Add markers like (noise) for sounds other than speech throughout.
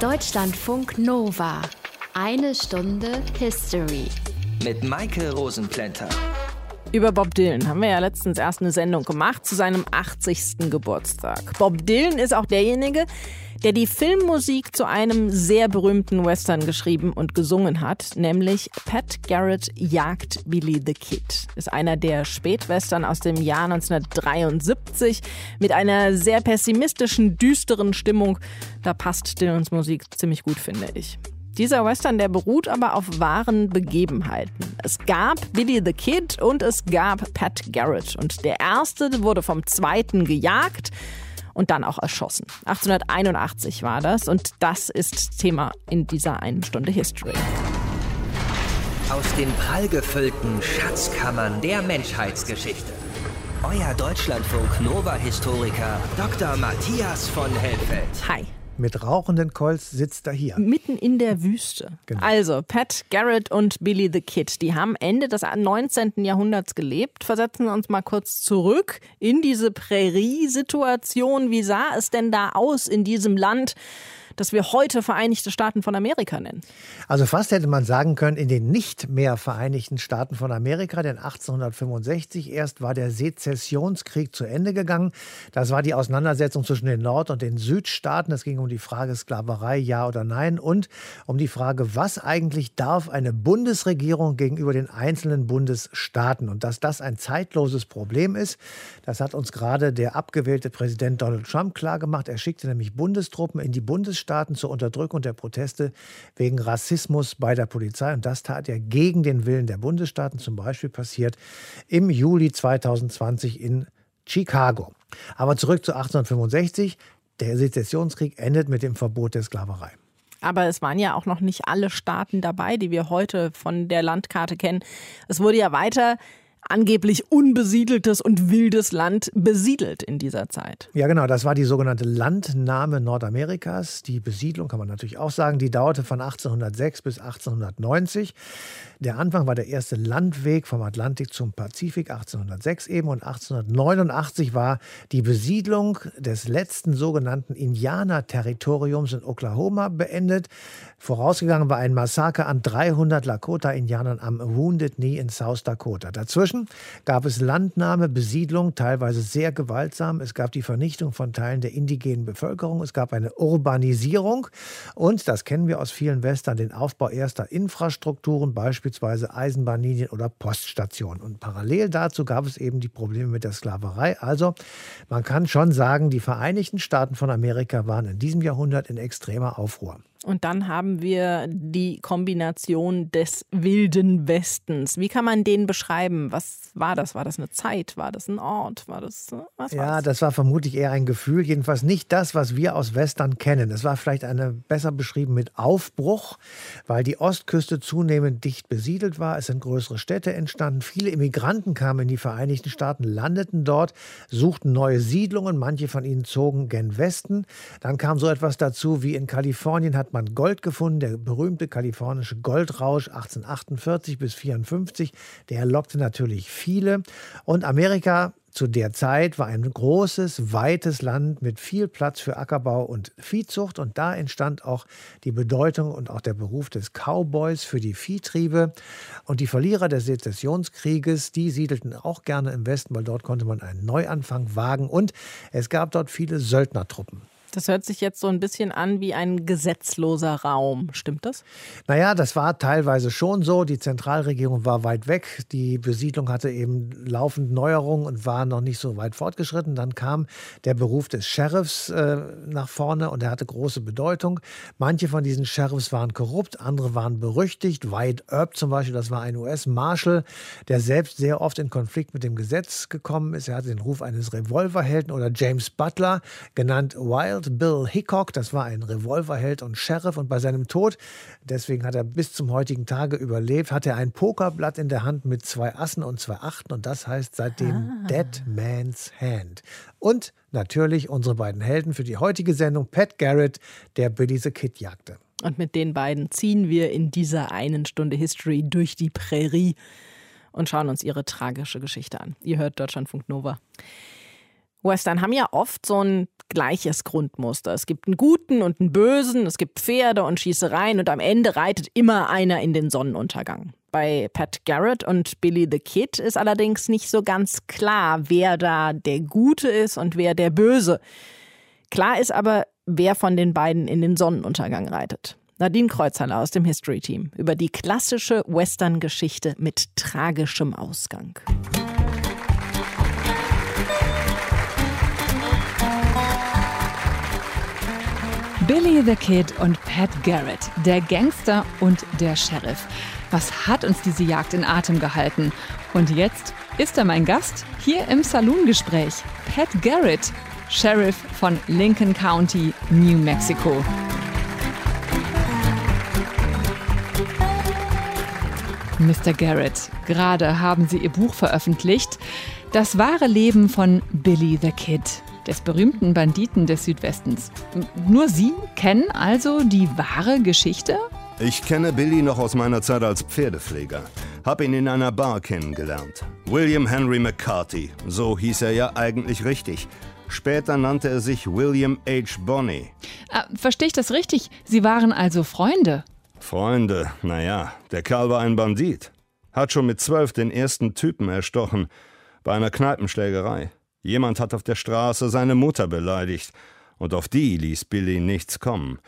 Deutschlandfunk Nova. Eine Stunde History. Mit Maike Rosenplanter. Über Bob Dylan haben wir ja letztens erst eine Sendung gemacht zu seinem 80. Geburtstag. Bob Dylan ist auch derjenige, der die Filmmusik zu einem sehr berühmten Western geschrieben und gesungen hat, nämlich Pat Garrett jagt Billy the Kid. Ist einer der Spätwestern aus dem Jahr 1973 mit einer sehr pessimistischen, düsteren Stimmung. Da passt Dylans Musik ziemlich gut, finde ich. Dieser Western, der beruht aber auf wahren Begebenheiten. Es gab Billy the Kid und es gab Pat Garrett. Und der erste wurde vom zweiten gejagt und dann auch erschossen. 1881 war das und das ist Thema in dieser einen Stunde History. Aus den prallgefüllten Schatzkammern der Menschheitsgeschichte. Euer Deutschlandfunk Nova-Historiker Dr. Matthias von Helfeld. Hi mit rauchenden Colts sitzt er hier. Mitten in der Wüste. Genau. Also, Pat Garrett und Billy the Kid, die haben Ende des 19. Jahrhunderts gelebt. Versetzen wir uns mal kurz zurück in diese Prärie-Situation. Wie sah es denn da aus in diesem Land? Das wir heute Vereinigte Staaten von Amerika nennen. Also fast hätte man sagen können, in den nicht mehr Vereinigten Staaten von Amerika, denn 1865 erst war der Sezessionskrieg zu Ende gegangen. Das war die Auseinandersetzung zwischen den Nord- und den Südstaaten. Es ging um die Frage Sklaverei, ja oder nein, und um die Frage, was eigentlich darf eine Bundesregierung gegenüber den einzelnen Bundesstaaten. Und dass das ein zeitloses Problem ist, das hat uns gerade der abgewählte Präsident Donald Trump klargemacht. Er schickte nämlich Bundestruppen in die Bundesstaaten Bundesstaaten zur Unterdrückung der Proteste wegen Rassismus bei der Polizei. Und das tat er gegen den Willen der Bundesstaaten. Zum Beispiel passiert im Juli 2020 in Chicago. Aber zurück zu 1865. Der Sezessionskrieg endet mit dem Verbot der Sklaverei. Aber es waren ja auch noch nicht alle Staaten dabei, die wir heute von der Landkarte kennen. Es wurde ja weiter angeblich unbesiedeltes und wildes Land besiedelt in dieser Zeit. Ja, genau. Das war die sogenannte Landnahme Nordamerikas. Die Besiedlung kann man natürlich auch sagen. Die dauerte von 1806 bis 1890. Der Anfang war der erste Landweg vom Atlantik zum Pazifik 1806 eben und 1889 war die Besiedlung des letzten sogenannten Indianerterritoriums in Oklahoma beendet. Vorausgegangen war ein Massaker an 300 Lakota-Indianern am Wounded Knee in South Dakota. Dazwischen gab es Landnahme, Besiedlung, teilweise sehr gewaltsam. Es gab die Vernichtung von Teilen der indigenen Bevölkerung. Es gab eine Urbanisierung und, das kennen wir aus vielen Western, den Aufbau erster Infrastrukturen, beispielsweise Eisenbahnlinien oder Poststationen. Und parallel dazu gab es eben die Probleme mit der Sklaverei. Also man kann schon sagen, die Vereinigten Staaten von Amerika waren in diesem Jahrhundert in extremer Aufruhr. Und dann haben wir die Kombination des wilden Westens. Wie kann man den beschreiben? Was war das? War das eine Zeit? War das ein Ort? War das äh, was Ja, war's? das war vermutlich eher ein Gefühl. Jedenfalls nicht das, was wir aus Western kennen. Es war vielleicht eine besser beschrieben mit Aufbruch, weil die Ostküste zunehmend dicht besiedelt war. Es sind größere Städte entstanden. Viele Immigranten kamen in die Vereinigten Staaten, landeten dort, suchten neue Siedlungen. Manche von ihnen zogen gen Westen. Dann kam so etwas dazu wie in Kalifornien hat man Gold gefunden, der berühmte kalifornische Goldrausch 1848 bis 54. Der lockte natürlich viele. Und Amerika zu der Zeit war ein großes, weites Land mit viel Platz für Ackerbau und Viehzucht. Und da entstand auch die Bedeutung und auch der Beruf des Cowboys für die Viehtriebe. Und die Verlierer des Sezessionskrieges, die siedelten auch gerne im Westen, weil dort konnte man einen Neuanfang wagen. Und es gab dort viele Söldnertruppen. Das hört sich jetzt so ein bisschen an wie ein gesetzloser Raum. Stimmt das? Naja, das war teilweise schon so. Die Zentralregierung war weit weg. Die Besiedlung hatte eben laufend Neuerungen und war noch nicht so weit fortgeschritten. Dann kam der Beruf des Sheriffs äh, nach vorne und er hatte große Bedeutung. Manche von diesen Sheriffs waren korrupt, andere waren berüchtigt. White Earp zum Beispiel, das war ein US-Marshal, der selbst sehr oft in Konflikt mit dem Gesetz gekommen ist. Er hatte den Ruf eines Revolverhelden oder James Butler, genannt Wild Wild Bill Hickok. Das war ein Revolverheld und Sheriff. Und bei seinem Tod, deswegen hat er bis zum heutigen Tage überlebt, hat er ein Pokerblatt in der Hand mit zwei Assen und zwei Achten. Und das heißt seitdem ah. Dead Man's Hand. Und natürlich unsere beiden Helden für die heutige Sendung, Pat Garrett, der Billy the Kid jagte. Und mit den beiden ziehen wir in dieser einen Stunde History durch die Prärie und schauen uns ihre tragische Geschichte an. Ihr hört Deutschlandfunk Nova. Western haben ja oft so ein gleiches Grundmuster. Es gibt einen Guten und einen Bösen, es gibt Pferde und Schießereien und am Ende reitet immer einer in den Sonnenuntergang. Bei Pat Garrett und Billy the Kid ist allerdings nicht so ganz klar, wer da der Gute ist und wer der Böse. Klar ist aber, wer von den beiden in den Sonnenuntergang reitet. Nadine Kreuzhaller aus dem History Team über die klassische Western-Geschichte mit tragischem Ausgang. Billy the Kid und Pat Garrett, der Gangster und der Sheriff. Was hat uns diese Jagd in Atem gehalten? Und jetzt ist er mein Gast hier im Saloongespräch. Pat Garrett, Sheriff von Lincoln County, New Mexico. Mr. Garrett, gerade haben Sie Ihr Buch veröffentlicht. Das wahre Leben von Billy the Kid des berühmten Banditen des Südwestens. Nur Sie kennen also die wahre Geschichte? Ich kenne Billy noch aus meiner Zeit als Pferdepfleger. Hab ihn in einer Bar kennengelernt. William Henry McCarthy, so hieß er ja eigentlich richtig. Später nannte er sich William H. Bonney. Ah, Verstehe ich das richtig? Sie waren also Freunde? Freunde, naja, der Kerl war ein Bandit. Hat schon mit zwölf den ersten Typen erstochen. Bei einer Kneipenschlägerei. Jemand hat auf der Straße seine Mutter beleidigt, und auf die ließ Billy nichts kommen.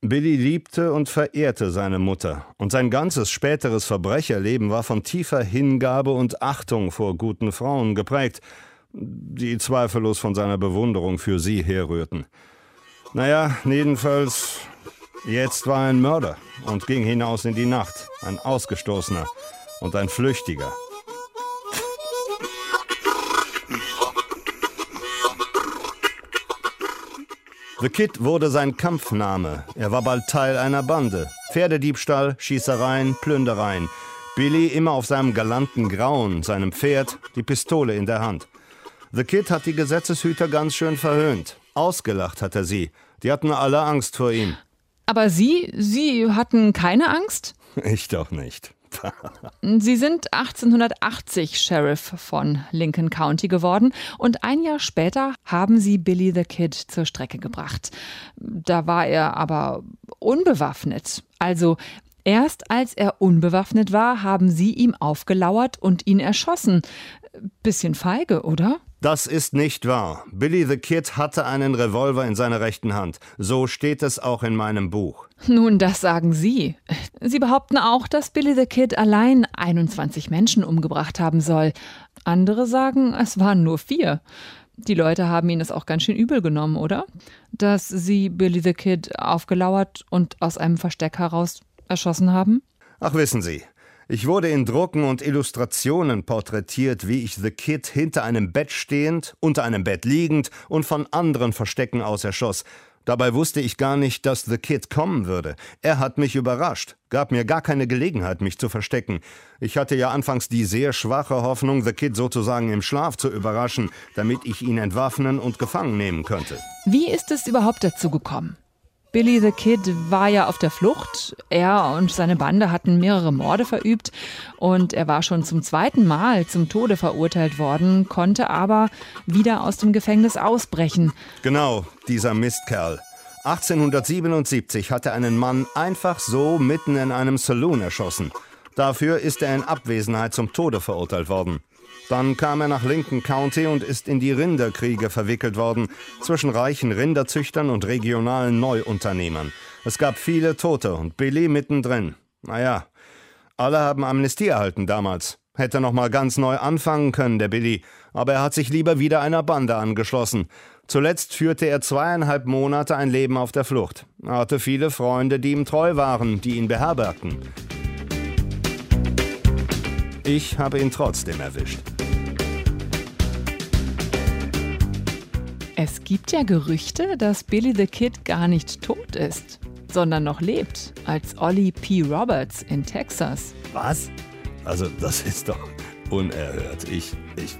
Billy liebte und verehrte seine Mutter, und sein ganzes späteres Verbrecherleben war von tiefer Hingabe und Achtung vor guten Frauen geprägt, die zweifellos von seiner Bewunderung für sie herrührten. Naja, jedenfalls, jetzt war er ein Mörder und ging hinaus in die Nacht, ein Ausgestoßener und ein Flüchtiger. The Kid wurde sein Kampfname. Er war bald Teil einer Bande. Pferdediebstahl, Schießereien, Plündereien. Billy immer auf seinem galanten Grauen, seinem Pferd, die Pistole in der Hand. The Kid hat die Gesetzeshüter ganz schön verhöhnt. Ausgelacht hat er sie. Die hatten alle Angst vor ihm. Aber Sie, Sie hatten keine Angst? Ich doch nicht. Sie sind 1880 Sheriff von Lincoln County geworden und ein Jahr später haben Sie Billy the Kid zur Strecke gebracht. Da war er aber unbewaffnet. Also erst als er unbewaffnet war, haben Sie ihm aufgelauert und ihn erschossen. Bisschen feige, oder? Das ist nicht wahr. Billy the Kid hatte einen Revolver in seiner rechten Hand. So steht es auch in meinem Buch. Nun, das sagen Sie. Sie behaupten auch, dass Billy the Kid allein 21 Menschen umgebracht haben soll. Andere sagen, es waren nur vier. Die Leute haben ihn das auch ganz schön übel genommen, oder? Dass sie Billy the Kid aufgelauert und aus einem Versteck heraus erschossen haben? Ach, wissen Sie, ich wurde in Drucken und Illustrationen porträtiert, wie ich The Kid hinter einem Bett stehend, unter einem Bett liegend und von anderen Verstecken aus erschoss. Dabei wusste ich gar nicht, dass The Kid kommen würde. Er hat mich überrascht, gab mir gar keine Gelegenheit, mich zu verstecken. Ich hatte ja anfangs die sehr schwache Hoffnung, The Kid sozusagen im Schlaf zu überraschen, damit ich ihn entwaffnen und gefangen nehmen könnte. Wie ist es überhaupt dazu gekommen? Billy the Kid war ja auf der Flucht. Er und seine Bande hatten mehrere Morde verübt und er war schon zum zweiten Mal zum Tode verurteilt worden, konnte aber wieder aus dem Gefängnis ausbrechen. Genau, dieser Mistkerl. 1877 hat er einen Mann einfach so mitten in einem Saloon erschossen. Dafür ist er in Abwesenheit zum Tode verurteilt worden. Dann kam er nach Lincoln County und ist in die Rinderkriege verwickelt worden zwischen reichen Rinderzüchtern und regionalen Neuunternehmern. Es gab viele Tote und Billy mittendrin. Naja, alle haben Amnestie erhalten damals. Hätte noch mal ganz neu anfangen können, der Billy, aber er hat sich lieber wieder einer Bande angeschlossen. Zuletzt führte er zweieinhalb Monate ein Leben auf der Flucht. Er hatte viele Freunde, die ihm treu waren, die ihn beherbergten. Ich habe ihn trotzdem erwischt. Es gibt ja Gerüchte, dass Billy the Kid gar nicht tot ist, sondern noch lebt, als Ollie P. Roberts in Texas. Was? Also, das ist doch unerhört. Ich, ich.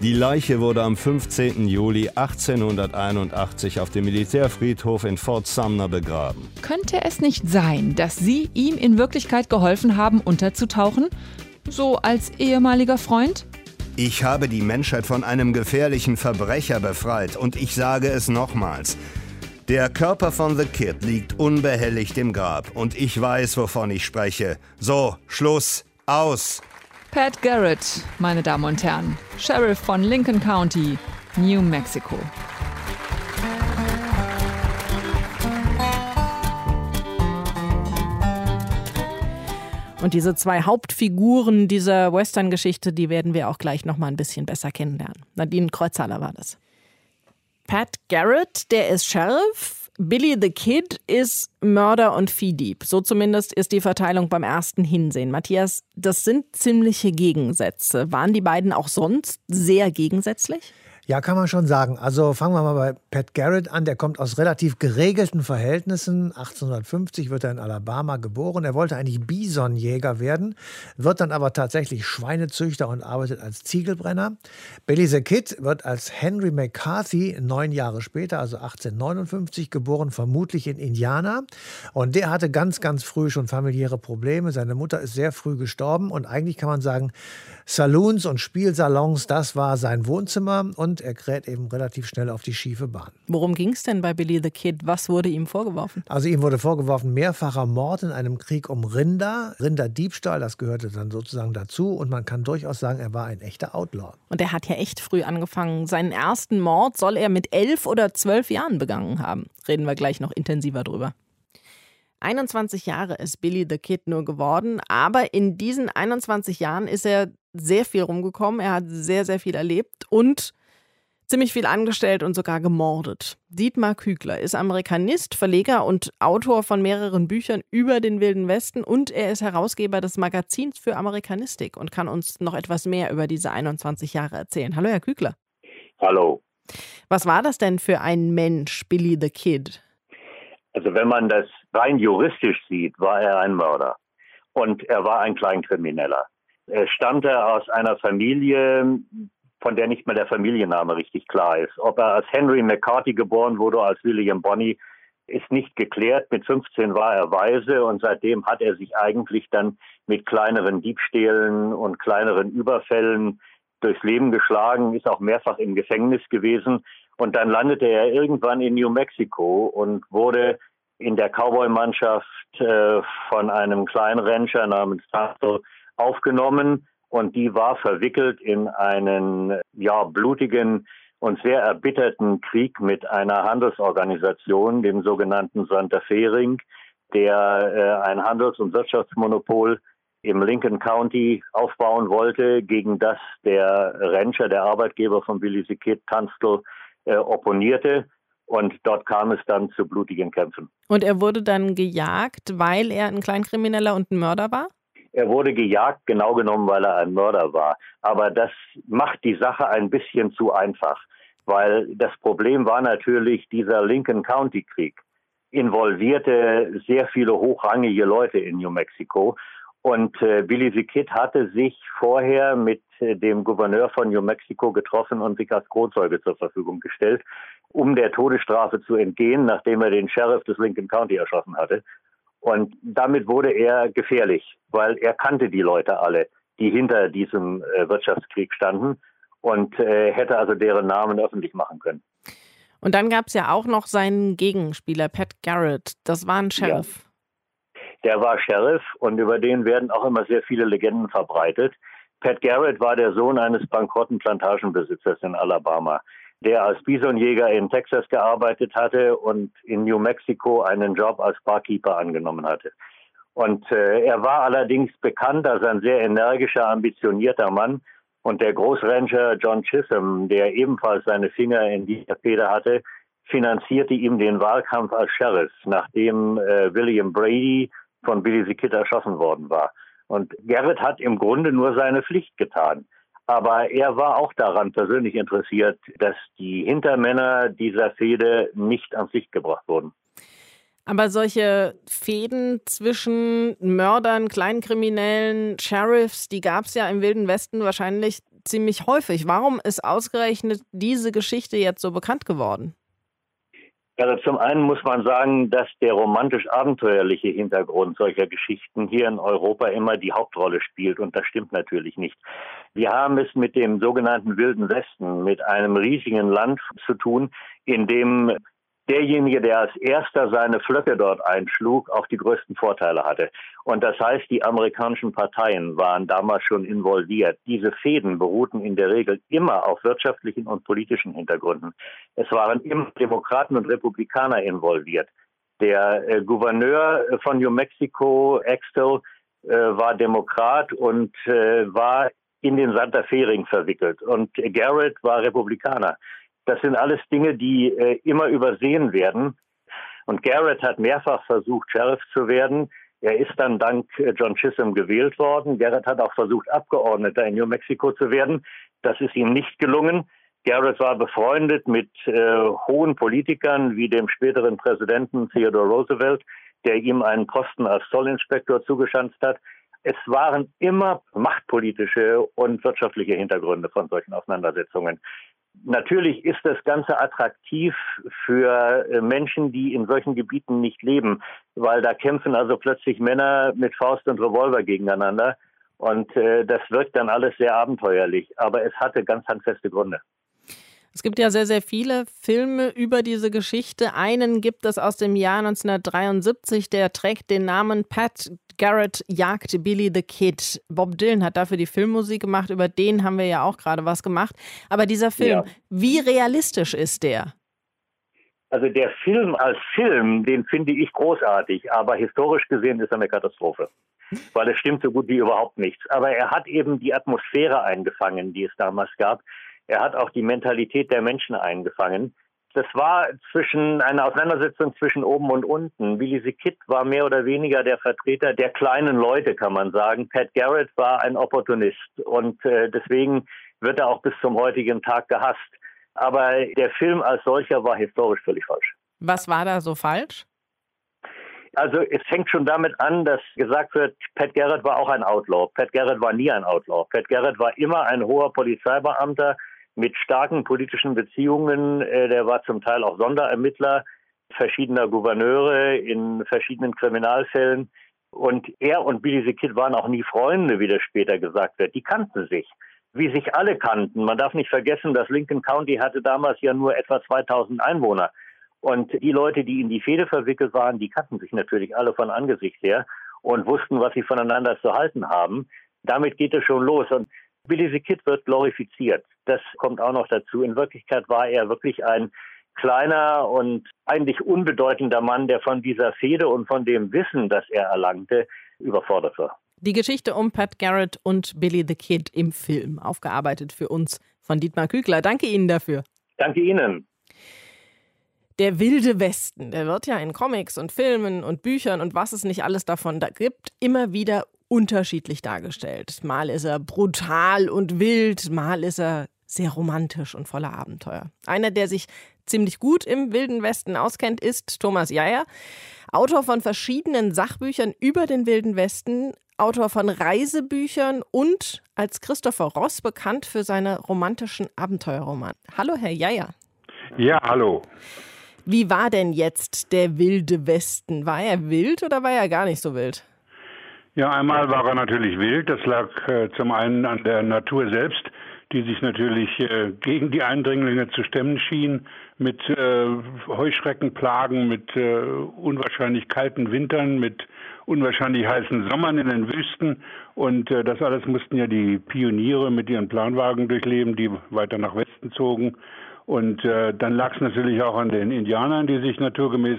Die Leiche wurde am 15. Juli 1881 auf dem Militärfriedhof in Fort Sumner begraben. Könnte es nicht sein, dass Sie ihm in Wirklichkeit geholfen haben, unterzutauchen? So als ehemaliger Freund? Ich habe die Menschheit von einem gefährlichen Verbrecher befreit und ich sage es nochmals. Der Körper von The Kid liegt unbehelligt im Grab und ich weiß, wovon ich spreche. So, Schluss, aus. Pat Garrett, meine Damen und Herren, Sheriff von Lincoln County, New Mexico. Und diese zwei Hauptfiguren dieser Western-Geschichte, die werden wir auch gleich noch mal ein bisschen besser kennenlernen. Nadine Kreuzhaler war das. Pat Garrett, der ist Sheriff. Billy the Kid ist Mörder und Viehdieb. So zumindest ist die Verteilung beim ersten Hinsehen. Matthias, das sind ziemliche Gegensätze. Waren die beiden auch sonst sehr gegensätzlich? Ja, kann man schon sagen. Also fangen wir mal bei Pat Garrett an. Der kommt aus relativ geregelten Verhältnissen. 1850 wird er in Alabama geboren. Er wollte eigentlich Bisonjäger werden, wird dann aber tatsächlich Schweinezüchter und arbeitet als Ziegelbrenner. Billy the Kid wird als Henry McCarthy neun Jahre später, also 1859, geboren, vermutlich in Indiana. Und der hatte ganz, ganz früh schon familiäre Probleme. Seine Mutter ist sehr früh gestorben und eigentlich kann man sagen, Saloons und Spielsalons, das war sein Wohnzimmer und er kräht eben relativ schnell auf die schiefe Bahn. Worum ging es denn bei Billy the Kid? Was wurde ihm vorgeworfen? Also ihm wurde vorgeworfen mehrfacher Mord in einem Krieg um Rinder, Rinderdiebstahl, das gehörte dann sozusagen dazu und man kann durchaus sagen, er war ein echter Outlaw. Und er hat ja echt früh angefangen. Seinen ersten Mord soll er mit elf oder zwölf Jahren begangen haben. Reden wir gleich noch intensiver drüber. 21 Jahre ist Billy the Kid nur geworden, aber in diesen 21 Jahren ist er sehr viel rumgekommen, er hat sehr, sehr viel erlebt und ziemlich viel angestellt und sogar gemordet. Dietmar Kügler ist Amerikanist, Verleger und Autor von mehreren Büchern über den Wilden Westen und er ist Herausgeber des Magazins für Amerikanistik und kann uns noch etwas mehr über diese 21 Jahre erzählen. Hallo, Herr Kügler. Hallo. Was war das denn für ein Mensch, Billy the Kid? Also wenn man das rein juristisch sieht, war er ein Mörder und er war ein Kleinkrimineller. Er stammte aus einer Familie, von der nicht mehr der Familienname richtig klar ist. Ob er als Henry McCarthy geboren wurde, als William Bonney, ist nicht geklärt. Mit 15 war er Waise und seitdem hat er sich eigentlich dann mit kleineren Diebstählen und kleineren Überfällen durchs Leben geschlagen, ist auch mehrfach im Gefängnis gewesen. Und dann landete er irgendwann in New Mexico und wurde in der Cowboy-Mannschaft äh, von einem kleinen Rancher namens Tasso aufgenommen und die war verwickelt in einen ja blutigen und sehr erbitterten Krieg mit einer Handelsorganisation, dem sogenannten Santa Fe Ring, der äh, ein Handels- und Wirtschaftsmonopol im Lincoln County aufbauen wollte, gegen das der Rancher, der Arbeitgeber von Billy the Kid, Tunstall, äh, opponierte. Und dort kam es dann zu blutigen Kämpfen. Und er wurde dann gejagt, weil er ein Kleinkrimineller und ein Mörder war? Er wurde gejagt, genau genommen, weil er ein Mörder war. Aber das macht die Sache ein bisschen zu einfach, weil das Problem war natürlich dieser Lincoln County Krieg involvierte sehr viele hochrangige Leute in New Mexico. Und äh, Billy the Kid hatte sich vorher mit äh, dem Gouverneur von New Mexico getroffen und sich als Kronzeuge zur Verfügung gestellt, um der Todesstrafe zu entgehen, nachdem er den Sheriff des Lincoln County erschossen hatte. Und damit wurde er gefährlich, weil er kannte die Leute alle, die hinter diesem äh, Wirtschaftskrieg standen und äh, hätte also deren Namen öffentlich machen können. Und dann gab es ja auch noch seinen Gegenspieler, Pat Garrett. Das war ein Sheriff. Ja. Der war Sheriff und über den werden auch immer sehr viele Legenden verbreitet. Pat Garrett war der Sohn eines bankrotten Plantagenbesitzers in Alabama der als Bisonjäger in Texas gearbeitet hatte und in New Mexico einen Job als Barkeeper angenommen hatte. Und äh, er war allerdings bekannt als ein sehr energischer, ambitionierter Mann. Und der Großrancher John Chisholm, der ebenfalls seine Finger in dieser Feder hatte, finanzierte ihm den Wahlkampf als Sheriff, nachdem äh, William Brady von Billy the Kid erschossen worden war. Und Garrett hat im Grunde nur seine Pflicht getan. Aber er war auch daran persönlich interessiert, dass die Hintermänner dieser Fehde nicht ans Licht gebracht wurden. Aber solche Fäden zwischen Mördern, Kleinkriminellen, Sheriffs, die gab es ja im Wilden Westen wahrscheinlich ziemlich häufig. Warum ist ausgerechnet diese Geschichte jetzt so bekannt geworden? Also zum einen muss man sagen, dass der romantisch-abenteuerliche Hintergrund solcher Geschichten hier in Europa immer die Hauptrolle spielt und das stimmt natürlich nicht. Wir haben es mit dem sogenannten Wilden Westen, mit einem riesigen Land zu tun, in dem derjenige, der als erster seine Flöcke dort einschlug, auch die größten Vorteile hatte. Und das heißt, die amerikanischen Parteien waren damals schon involviert. Diese Fäden beruhten in der Regel immer auf wirtschaftlichen und politischen Hintergründen. Es waren immer Demokraten und Republikaner involviert. Der äh, Gouverneur von New Mexico, Axtell, äh, war Demokrat und äh, war in den Santa Fe Ring verwickelt. Und Garrett war Republikaner. Das sind alles Dinge, die äh, immer übersehen werden. Und Garrett hat mehrfach versucht, Sheriff zu werden. Er ist dann dank äh, John Chisholm gewählt worden. Garrett hat auch versucht, Abgeordneter in New Mexico zu werden. Das ist ihm nicht gelungen. Garrett war befreundet mit äh, hohen Politikern wie dem späteren Präsidenten Theodore Roosevelt, der ihm einen Posten als Zollinspektor zugeschanzt hat. Es waren immer machtpolitische und wirtschaftliche Hintergründe von solchen Auseinandersetzungen. Natürlich ist das Ganze attraktiv für äh, Menschen, die in solchen Gebieten nicht leben, weil da kämpfen also plötzlich Männer mit Faust und Revolver gegeneinander. Und äh, das wirkt dann alles sehr abenteuerlich. Aber es hatte ganz handfeste Gründe. Es gibt ja sehr, sehr viele Filme über diese Geschichte. Einen gibt es aus dem Jahr 1973, der trägt den Namen Pat Garrett jagt Billy the Kid. Bob Dylan hat dafür die Filmmusik gemacht, über den haben wir ja auch gerade was gemacht. Aber dieser Film, ja. wie realistisch ist der? Also der Film als Film, den finde ich großartig, aber historisch gesehen ist er eine Katastrophe, weil es stimmt so gut wie überhaupt nichts. Aber er hat eben die Atmosphäre eingefangen, die es damals gab. Er hat auch die Mentalität der Menschen eingefangen. Das war zwischen eine Auseinandersetzung zwischen oben und unten. Billy the Kid war mehr oder weniger der Vertreter der kleinen Leute, kann man sagen. Pat Garrett war ein Opportunist und äh, deswegen wird er auch bis zum heutigen Tag gehasst. Aber der Film als solcher war historisch völlig falsch. Was war da so falsch? Also es fängt schon damit an, dass gesagt wird, Pat Garrett war auch ein Outlaw. Pat Garrett war nie ein Outlaw. Pat Garrett war immer ein hoher Polizeibeamter, mit starken politischen Beziehungen. Äh, der war zum Teil auch Sonderermittler verschiedener Gouverneure in verschiedenen Kriminalfällen. Und er und Billy the Kid waren auch nie Freunde, wie das später gesagt wird. Die kannten sich, wie sich alle kannten. Man darf nicht vergessen, dass Lincoln County hatte damals ja nur etwa 2000 Einwohner. Und die Leute, die in die Fehde verwickelt waren, die kannten sich natürlich alle von Angesicht her und wussten, was sie voneinander zu halten haben. Damit geht es schon los. Und Billy the Kid wird glorifiziert. Das kommt auch noch dazu. In Wirklichkeit war er wirklich ein kleiner und eigentlich unbedeutender Mann, der von dieser Fehde und von dem Wissen, das er erlangte, überfordert war. Die Geschichte um Pat Garrett und Billy the Kid im Film, aufgearbeitet für uns von Dietmar Kügler. Danke Ihnen dafür. Danke Ihnen. Der wilde Westen, der wird ja in Comics und Filmen und Büchern und was es nicht alles davon da gibt, immer wieder unterschiedlich dargestellt. Mal ist er brutal und wild, mal ist er sehr romantisch und voller Abenteuer. Einer, der sich ziemlich gut im Wilden Westen auskennt, ist Thomas Jayer, Autor von verschiedenen Sachbüchern über den Wilden Westen, Autor von Reisebüchern und als Christopher Ross bekannt für seine romantischen Abenteuerromane. Hallo, Herr Jayer. Ja, hallo. Wie war denn jetzt der Wilde Westen? War er wild oder war er gar nicht so wild? Ja, einmal war er natürlich wild. Das lag äh, zum einen an der Natur selbst, die sich natürlich äh, gegen die Eindringlinge zu stemmen schien, mit äh, Heuschreckenplagen, mit äh, unwahrscheinlich kalten Wintern, mit unwahrscheinlich heißen Sommern in den Wüsten. Und äh, das alles mussten ja die Pioniere mit ihren Planwagen durchleben, die weiter nach Westen zogen. Und äh, dann lag es natürlich auch an den Indianern, die sich naturgemäß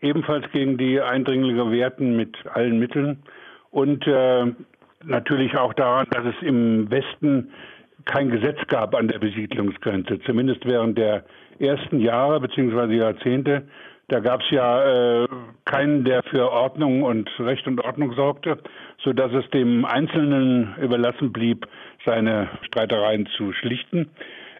ebenfalls gegen die Eindringlinge wehrten mit allen Mitteln und äh, natürlich auch daran, dass es im Westen kein Gesetz gab an der Besiedlungsgrenze, zumindest während der ersten Jahre bzw. Jahrzehnte. Da gab es ja äh, keinen, der für Ordnung und Recht und Ordnung sorgte, so dass es dem Einzelnen überlassen blieb, seine Streitereien zu schlichten.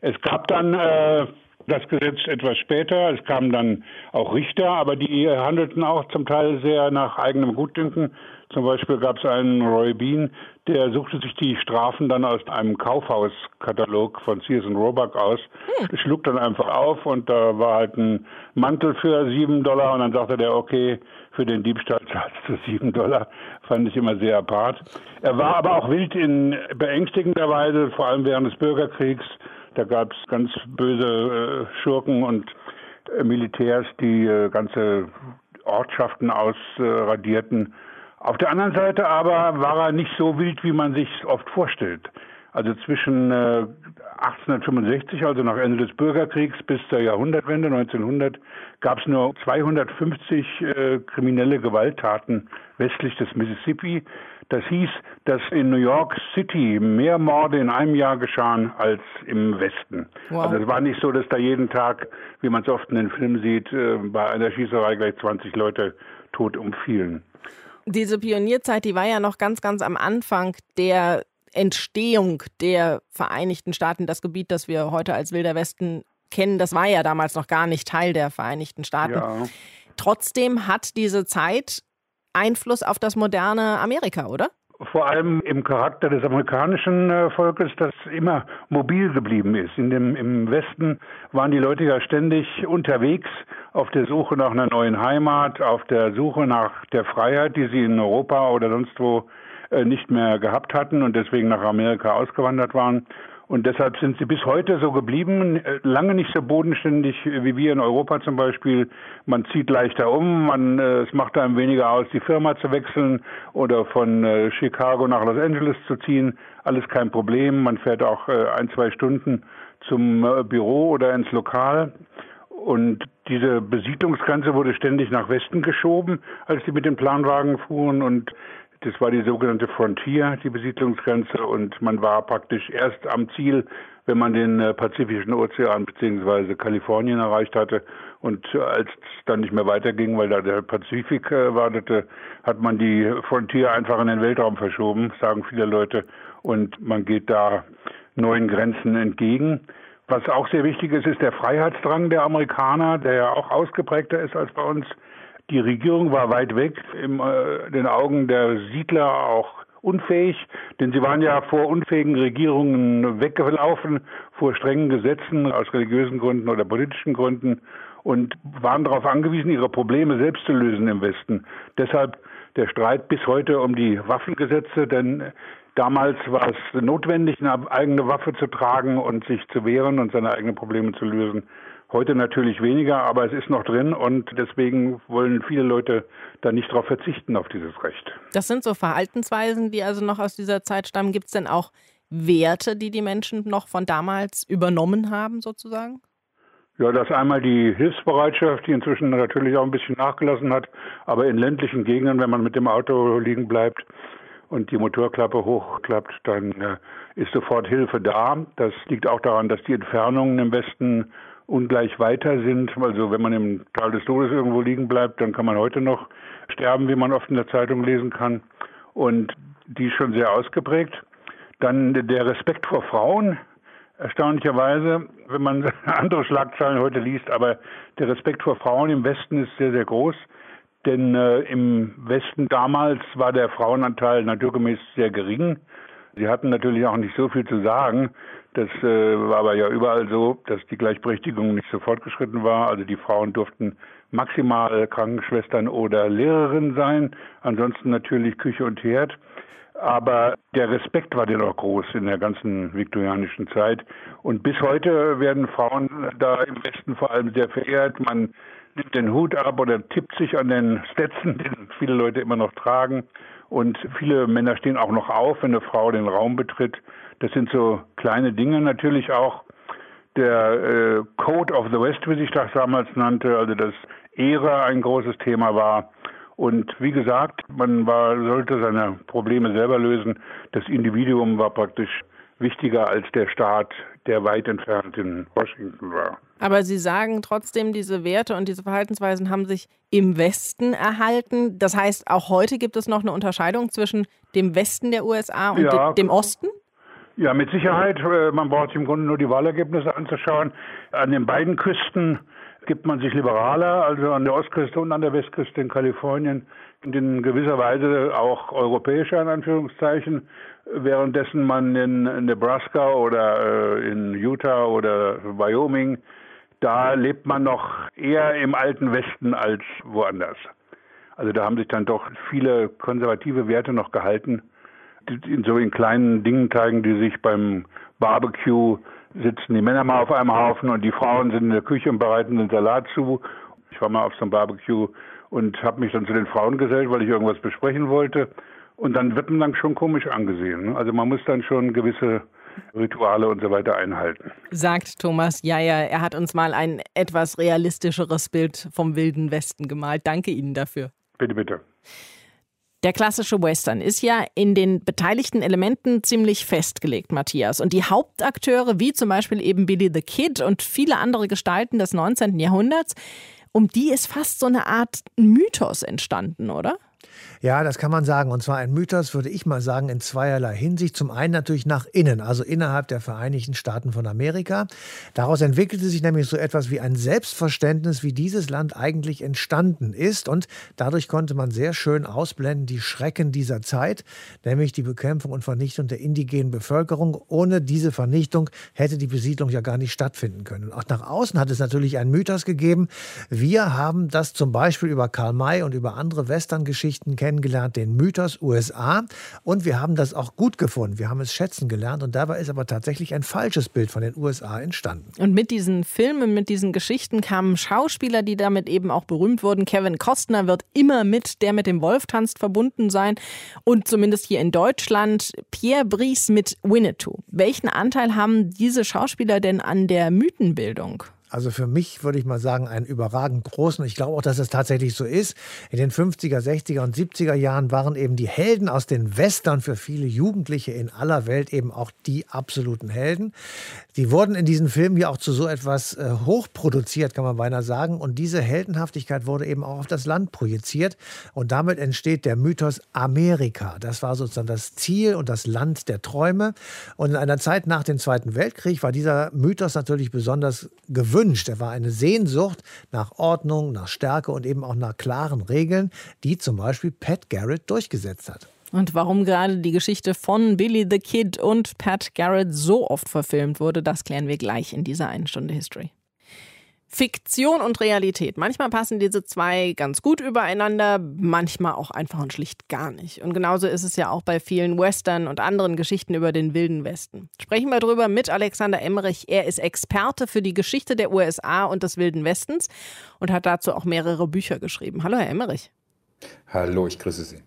Es gab dann äh, das Gesetz etwas später. Es kamen dann auch Richter, aber die handelten auch zum Teil sehr nach eigenem Gutdünken. Zum Beispiel gab es einen Roy Bean, der suchte sich die Strafen dann aus einem Kaufhauskatalog von Sears Roebuck aus, hm. schlug dann einfach auf und da war halt ein Mantel für sieben Dollar und dann sagte der, okay, für den Diebstahl (laughs) zahlst du sieben Dollar. Fand ich immer sehr apart. Er war aber auch wild in beängstigender Weise, vor allem während des Bürgerkriegs. Da gab es ganz böse äh, Schurken und äh, Militärs, die äh, ganze Ortschaften ausradierten. Auf der anderen Seite aber war er nicht so wild, wie man sich oft vorstellt. Also zwischen 1865, also nach Ende des Bürgerkriegs, bis zur Jahrhundertwende 1900, gab es nur 250 äh, kriminelle Gewalttaten westlich des Mississippi. Das hieß, dass in New York City mehr Morde in einem Jahr geschahen als im Westen. Wow. Also es war nicht so, dass da jeden Tag, wie man es oft in den Filmen sieht, äh, bei einer Schießerei gleich 20 Leute tot umfielen. Diese Pionierzeit, die war ja noch ganz, ganz am Anfang der Entstehung der Vereinigten Staaten. Das Gebiet, das wir heute als Wilder Westen kennen, das war ja damals noch gar nicht Teil der Vereinigten Staaten. Ja. Trotzdem hat diese Zeit Einfluss auf das moderne Amerika, oder? Vor allem im Charakter des amerikanischen äh, Volkes, das immer mobil geblieben ist. In dem, Im Westen waren die Leute ja ständig unterwegs auf der Suche nach einer neuen Heimat, auf der Suche nach der Freiheit, die sie in Europa oder sonst wo äh, nicht mehr gehabt hatten und deswegen nach Amerika ausgewandert waren. Und deshalb sind sie bis heute so geblieben, äh, lange nicht so bodenständig wie wir in Europa zum Beispiel. Man zieht leichter um, man, äh, es macht einem weniger aus, die Firma zu wechseln oder von Chicago nach Los Angeles zu ziehen. Alles kein Problem. Man fährt auch ein, zwei Stunden zum Büro oder ins Lokal. Und diese Besiedlungsgrenze wurde ständig nach Westen geschoben, als sie mit den Planwagen fuhren. Und das war die sogenannte Frontier, die Besiedlungsgrenze, und man war praktisch erst am Ziel, wenn man den äh, Pazifischen Ozean bzw. Kalifornien erreicht hatte. Und äh, als es dann nicht mehr weiterging, weil da der Pazifik äh, wartete, hat man die Frontier einfach in den Weltraum verschoben, sagen viele Leute, und man geht da neuen Grenzen entgegen. Was auch sehr wichtig ist, ist der Freiheitsdrang der Amerikaner, der ja auch ausgeprägter ist als bei uns. Die Regierung war weit weg, in äh, den Augen der Siedler auch unfähig, denn sie waren ja vor unfähigen Regierungen weggelaufen, vor strengen Gesetzen aus religiösen Gründen oder politischen Gründen und waren darauf angewiesen, ihre Probleme selbst zu lösen im Westen. Deshalb der Streit bis heute um die Waffengesetze, denn damals war es notwendig, eine eigene Waffe zu tragen und sich zu wehren und seine eigenen Probleme zu lösen. Heute natürlich weniger, aber es ist noch drin und deswegen wollen viele Leute da nicht darauf verzichten, auf dieses Recht. Das sind so Verhaltensweisen, die also noch aus dieser Zeit stammen. Gibt es denn auch Werte, die die Menschen noch von damals übernommen haben, sozusagen? Ja, das ist einmal die Hilfsbereitschaft, die inzwischen natürlich auch ein bisschen nachgelassen hat, aber in ländlichen Gegenden, wenn man mit dem Auto liegen bleibt und die Motorklappe hochklappt, dann äh, ist sofort Hilfe da. Das liegt auch daran, dass die Entfernungen im Westen ungleich weiter sind. Also wenn man im Tal des Todes irgendwo liegen bleibt, dann kann man heute noch sterben, wie man oft in der Zeitung lesen kann. Und die ist schon sehr ausgeprägt. Dann der Respekt vor Frauen, erstaunlicherweise, wenn man (laughs) andere Schlagzeilen heute liest, aber der Respekt vor Frauen im Westen ist sehr, sehr groß. Denn äh, im Westen damals war der Frauenanteil naturgemäß sehr gering. Sie hatten natürlich auch nicht so viel zu sagen. Das äh, war aber ja überall so, dass die Gleichberechtigung nicht so fortgeschritten war. Also die Frauen durften maximal Krankenschwestern oder Lehrerin sein, ansonsten natürlich Küche und Herd. Aber der Respekt war dennoch groß in der ganzen viktorianischen Zeit. Und bis heute werden Frauen da im Westen vor allem sehr verehrt. Man nimmt den Hut ab oder tippt sich an den Stetson, (laughs) den viele Leute immer noch tragen. Und viele Männer stehen auch noch auf, wenn eine Frau den Raum betritt. Das sind so kleine Dinge natürlich auch. Der äh, Code of the West, wie sich das damals nannte, also dass Ehre ein großes Thema war. Und wie gesagt, man war, sollte seine Probleme selber lösen. Das Individuum war praktisch wichtiger als der Staat, der weit entfernt in Washington war. Aber Sie sagen trotzdem, diese Werte und diese Verhaltensweisen haben sich im Westen erhalten. Das heißt, auch heute gibt es noch eine Unterscheidung zwischen dem Westen der USA und ja, dem Osten? Ja, mit Sicherheit. Äh, man braucht sich im Grunde nur die Wahlergebnisse anzuschauen. An den beiden Küsten gibt man sich liberaler, also an der Ostküste und an der Westküste in Kalifornien und in gewisser Weise auch europäischer in Anführungszeichen, währenddessen man in Nebraska oder äh, in Utah oder Wyoming, da lebt man noch eher im alten Westen als woanders. Also da haben sich dann doch viele konservative Werte noch gehalten, die so in kleinen Dingen zeigen, die sich beim Barbecue sitzen die Männer mal auf einem Haufen und die Frauen sind in der Küche und bereiten den Salat zu. Ich war mal auf so einem Barbecue und habe mich dann zu den Frauen gesellt, weil ich irgendwas besprechen wollte. Und dann wird man dann schon komisch angesehen. Ne? Also man muss dann schon gewisse Rituale und so weiter einhalten. Sagt Thomas Jaja. Er hat uns mal ein etwas realistischeres Bild vom Wilden Westen gemalt. Danke Ihnen dafür. Bitte, bitte. Der klassische Western ist ja in den beteiligten Elementen ziemlich festgelegt, Matthias. Und die Hauptakteure, wie zum Beispiel eben Billy the Kid und viele andere Gestalten des 19. Jahrhunderts, um die ist fast so eine Art Mythos entstanden, oder? Ja, das kann man sagen. Und zwar ein Mythos, würde ich mal sagen, in zweierlei Hinsicht. Zum einen natürlich nach innen, also innerhalb der Vereinigten Staaten von Amerika. Daraus entwickelte sich nämlich so etwas wie ein Selbstverständnis, wie dieses Land eigentlich entstanden ist. Und dadurch konnte man sehr schön ausblenden die Schrecken dieser Zeit, nämlich die Bekämpfung und Vernichtung der indigenen Bevölkerung. Ohne diese Vernichtung hätte die Besiedlung ja gar nicht stattfinden können. Und auch nach außen hat es natürlich einen Mythos gegeben. Wir haben das zum Beispiel über Karl May und über andere Western-Geschichten kennengelernt kennengelernt, den Mythos USA. Und wir haben das auch gut gefunden. Wir haben es schätzen gelernt. Und dabei ist aber tatsächlich ein falsches Bild von den USA entstanden. Und mit diesen Filmen, mit diesen Geschichten kamen Schauspieler, die damit eben auch berühmt wurden. Kevin Costner wird immer mit Der mit dem Wolf tanzt verbunden sein. Und zumindest hier in Deutschland Pierre Brice mit Winnetou. Welchen Anteil haben diese Schauspieler denn an der Mythenbildung? Also für mich würde ich mal sagen, einen überragend großen. Ich glaube auch, dass es tatsächlich so ist. In den 50er, 60er und 70er Jahren waren eben die Helden aus den Western für viele Jugendliche in aller Welt eben auch die absoluten Helden. Die wurden in diesen Filmen ja auch zu so etwas äh, hochproduziert, kann man beinahe sagen. Und diese Heldenhaftigkeit wurde eben auch auf das Land projiziert. Und damit entsteht der Mythos Amerika. Das war sozusagen das Ziel und das Land der Träume. Und in einer Zeit nach dem Zweiten Weltkrieg war dieser Mythos natürlich besonders gewünscht gewünscht. Er war eine Sehnsucht nach Ordnung, nach Stärke und eben auch nach klaren Regeln, die zum Beispiel Pat Garrett durchgesetzt hat. Und warum gerade die Geschichte von Billy the Kid und Pat Garrett so oft verfilmt wurde, das klären wir gleich in dieser einen Stunde History. Fiktion und Realität. Manchmal passen diese zwei ganz gut übereinander, manchmal auch einfach und schlicht gar nicht. Und genauso ist es ja auch bei vielen Western und anderen Geschichten über den Wilden Westen. Sprechen wir darüber mit Alexander Emmerich. Er ist Experte für die Geschichte der USA und des Wilden Westens und hat dazu auch mehrere Bücher geschrieben. Hallo, Herr Emmerich. Hallo, ich grüße Sie.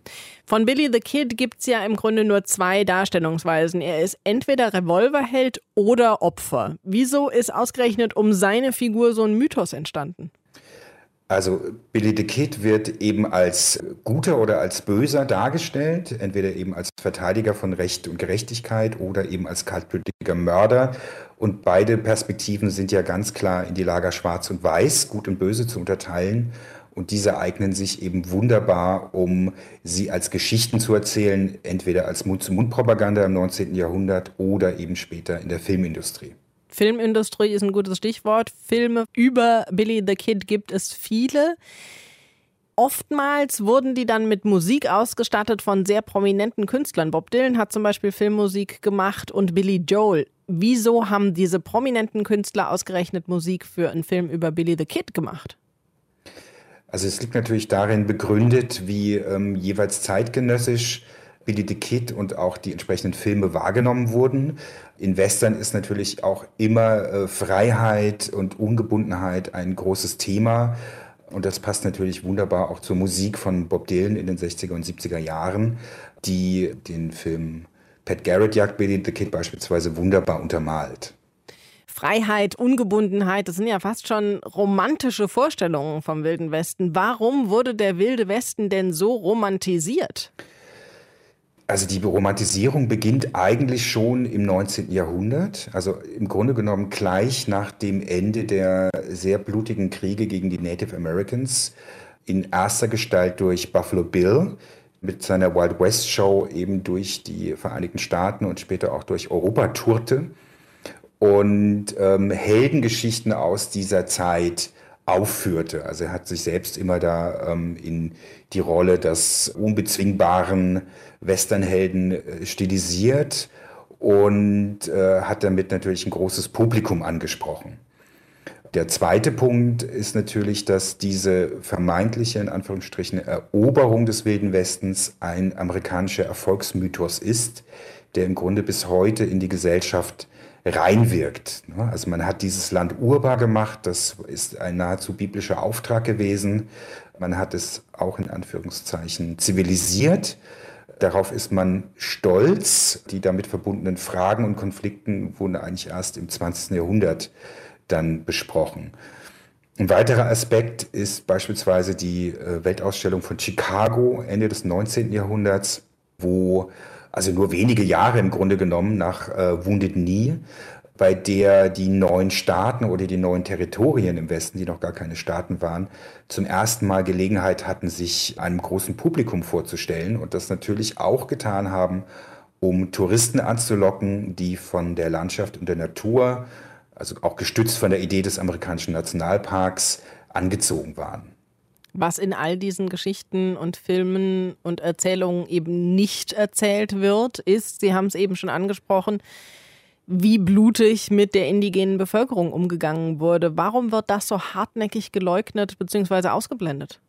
Von Billy the Kid gibt es ja im Grunde nur zwei Darstellungsweisen. Er ist entweder Revolverheld oder Opfer. Wieso ist ausgerechnet um seine Figur so ein Mythos entstanden? Also Billy the Kid wird eben als guter oder als böser dargestellt, entweder eben als Verteidiger von Recht und Gerechtigkeit oder eben als kaltblütiger Mörder. Und beide Perspektiven sind ja ganz klar in die Lager Schwarz und Weiß, Gut und Böse zu unterteilen. Und diese eignen sich eben wunderbar, um sie als Geschichten zu erzählen, entweder als Mund-zu-Mund-Propaganda im 19. Jahrhundert oder eben später in der Filmindustrie. Filmindustrie ist ein gutes Stichwort. Filme über Billy the Kid gibt es viele. Oftmals wurden die dann mit Musik ausgestattet von sehr prominenten Künstlern. Bob Dylan hat zum Beispiel Filmmusik gemacht und Billy Joel. Wieso haben diese prominenten Künstler ausgerechnet Musik für einen Film über Billy the Kid gemacht? Also es liegt natürlich darin begründet, wie ähm, jeweils zeitgenössisch Billy the Kid und auch die entsprechenden Filme wahrgenommen wurden. In Western ist natürlich auch immer äh, Freiheit und Ungebundenheit ein großes Thema. Und das passt natürlich wunderbar auch zur Musik von Bob Dylan in den 60er und 70er Jahren, die den Film Pat Garrett jagt Billy the Kid beispielsweise wunderbar untermalt. Freiheit, Ungebundenheit, das sind ja fast schon romantische Vorstellungen vom Wilden Westen. Warum wurde der Wilde Westen denn so romantisiert? Also die Romantisierung beginnt eigentlich schon im 19. Jahrhundert, also im Grunde genommen gleich nach dem Ende der sehr blutigen Kriege gegen die Native Americans, in erster Gestalt durch Buffalo Bill, mit seiner Wild West Show eben durch die Vereinigten Staaten und später auch durch Europa tourte und ähm, Heldengeschichten aus dieser Zeit aufführte. Also er hat sich selbst immer da ähm, in die Rolle des unbezwingbaren Westernhelden äh, stilisiert und äh, hat damit natürlich ein großes Publikum angesprochen. Der zweite Punkt ist natürlich, dass diese vermeintliche, in Anführungsstrichen, Eroberung des Wilden Westens ein amerikanischer Erfolgsmythos ist, der im Grunde bis heute in die Gesellschaft reinwirkt. Ne? Also man hat dieses Land urbar gemacht, das ist ein nahezu biblischer Auftrag gewesen. Man hat es auch in Anführungszeichen zivilisiert. Darauf ist man stolz. Die damit verbundenen Fragen und Konflikten wurden eigentlich erst im 20. Jahrhundert dann besprochen. Ein weiterer Aspekt ist beispielsweise die äh, Weltausstellung von Chicago Ende des 19. Jahrhunderts, wo also nur wenige Jahre im Grunde genommen nach äh, Wounded Knee, bei der die neuen Staaten oder die neuen Territorien im Westen, die noch gar keine Staaten waren, zum ersten Mal Gelegenheit hatten, sich einem großen Publikum vorzustellen und das natürlich auch getan haben, um Touristen anzulocken, die von der Landschaft und der Natur also auch gestützt von der Idee des amerikanischen Nationalparks, angezogen waren. Was in all diesen Geschichten und Filmen und Erzählungen eben nicht erzählt wird, ist, Sie haben es eben schon angesprochen, wie blutig mit der indigenen Bevölkerung umgegangen wurde. Warum wird das so hartnäckig geleugnet bzw. ausgeblendet?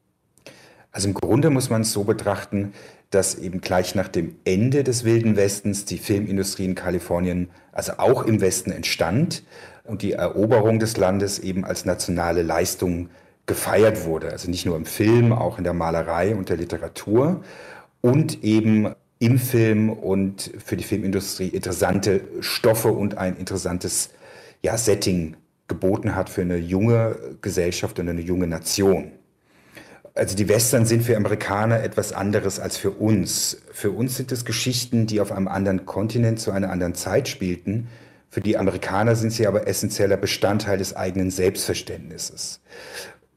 Also im Grunde muss man es so betrachten, dass eben gleich nach dem Ende des Wilden Westens die Filmindustrie in Kalifornien, also auch im Westen entstand und die Eroberung des Landes eben als nationale Leistung gefeiert wurde. Also nicht nur im Film, auch in der Malerei und der Literatur und eben im Film und für die Filmindustrie interessante Stoffe und ein interessantes ja, Setting geboten hat für eine junge Gesellschaft und eine junge Nation. Also die Western sind für Amerikaner etwas anderes als für uns. Für uns sind es Geschichten, die auf einem anderen Kontinent zu einer anderen Zeit spielten, für die Amerikaner sind sie aber essentieller Bestandteil des eigenen Selbstverständnisses.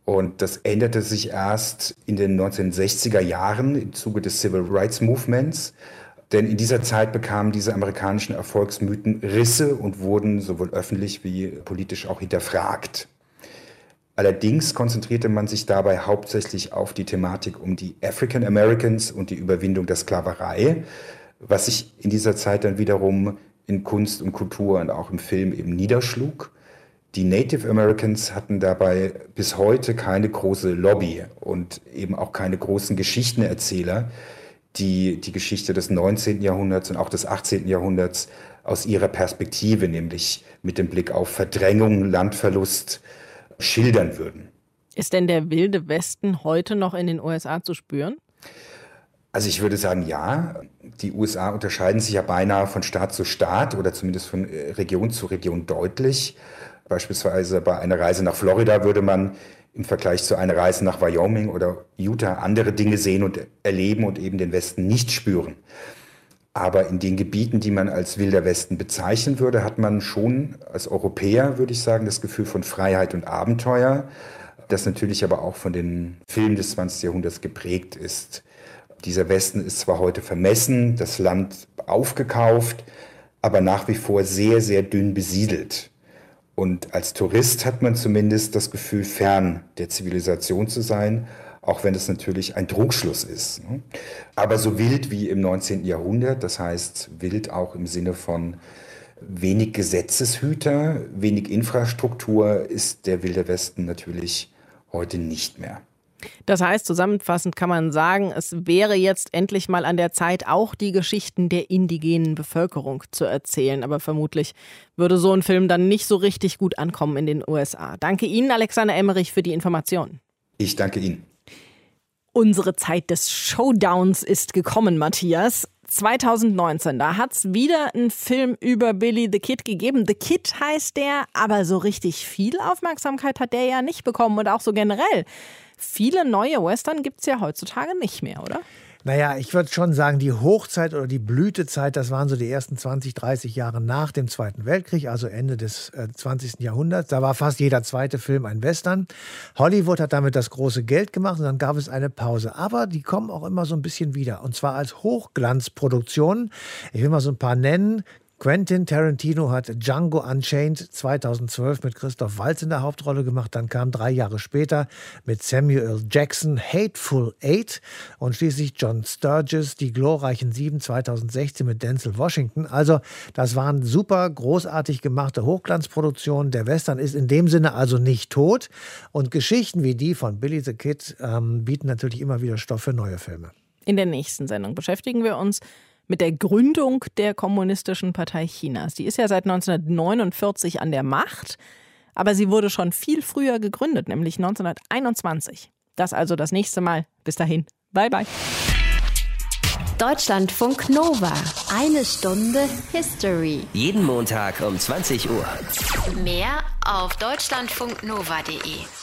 Und das änderte sich erst in den 1960er Jahren im Zuge des Civil Rights Movements. Denn in dieser Zeit bekamen diese amerikanischen Erfolgsmythen Risse und wurden sowohl öffentlich wie politisch auch hinterfragt. Allerdings konzentrierte man sich dabei hauptsächlich auf die Thematik um die African Americans und die Überwindung der Sklaverei, was sich in dieser Zeit dann wiederum in Kunst und Kultur und auch im Film eben niederschlug. Die Native Americans hatten dabei bis heute keine große Lobby und eben auch keine großen Geschichtenerzähler, die die Geschichte des 19. Jahrhunderts und auch des 18. Jahrhunderts aus ihrer Perspektive, nämlich mit dem Blick auf Verdrängung, Landverlust, schildern würden. Ist denn der wilde Westen heute noch in den USA zu spüren? Also ich würde sagen, ja. Die USA unterscheiden sich ja beinahe von Staat zu Staat oder zumindest von äh, Region zu Region deutlich. Beispielsweise bei einer Reise nach Florida würde man im Vergleich zu einer Reise nach Wyoming oder Utah andere Dinge sehen und erleben und eben den Westen nicht spüren. Aber in den Gebieten, die man als wilder Westen bezeichnen würde, hat man schon als Europäer, würde ich sagen, das Gefühl von Freiheit und Abenteuer, das natürlich aber auch von den Filmen des 20. Jahrhunderts geprägt ist. Dieser Westen ist zwar heute vermessen, das Land aufgekauft, aber nach wie vor sehr, sehr dünn besiedelt. Und als Tourist hat man zumindest das Gefühl, fern der Zivilisation zu sein, auch wenn es natürlich ein Trugschluss ist. Ne? Aber so wild wie im 19. Jahrhundert, das heißt wild auch im Sinne von wenig Gesetzeshüter, wenig Infrastruktur, ist der Wilde Westen natürlich heute nicht mehr. Das heißt, zusammenfassend kann man sagen, es wäre jetzt endlich mal an der Zeit, auch die Geschichten der indigenen Bevölkerung zu erzählen. Aber vermutlich würde so ein Film dann nicht so richtig gut ankommen in den USA. Danke Ihnen, Alexander Emmerich, für die Informationen. Ich danke Ihnen. Unsere Zeit des Showdowns ist gekommen, Matthias. 2019, da hat es wieder einen Film über Billy the Kid gegeben. The Kid heißt der, aber so richtig viel Aufmerksamkeit hat der ja nicht bekommen und auch so generell. Viele neue Western gibt es ja heutzutage nicht mehr, oder? Naja, ich würde schon sagen, die Hochzeit oder die Blütezeit, das waren so die ersten 20, 30 Jahre nach dem Zweiten Weltkrieg, also Ende des äh, 20. Jahrhunderts. Da war fast jeder zweite Film ein Western. Hollywood hat damit das große Geld gemacht und dann gab es eine Pause. Aber die kommen auch immer so ein bisschen wieder. Und zwar als Hochglanzproduktionen. Ich will mal so ein paar nennen. Quentin Tarantino hat Django Unchained 2012 mit Christoph Waltz in der Hauptrolle gemacht. Dann kam drei Jahre später mit Samuel Jackson Hateful Eight und schließlich John Sturges Die glorreichen Sieben 2016 mit Denzel Washington. Also das waren super großartig gemachte Hochglanzproduktionen. Der Western ist in dem Sinne also nicht tot und Geschichten wie die von Billy the Kid ähm, bieten natürlich immer wieder Stoff für neue Filme. In der nächsten Sendung beschäftigen wir uns mit der Gründung der Kommunistischen Partei Chinas. Die ist ja seit 1949 an der Macht, aber sie wurde schon viel früher gegründet, nämlich 1921. Das also das nächste Mal. Bis dahin. Bye bye. Deutschlandfunk Nova. Eine Stunde History. Jeden Montag um 20 Uhr. Mehr auf deutschlandfunknova.de.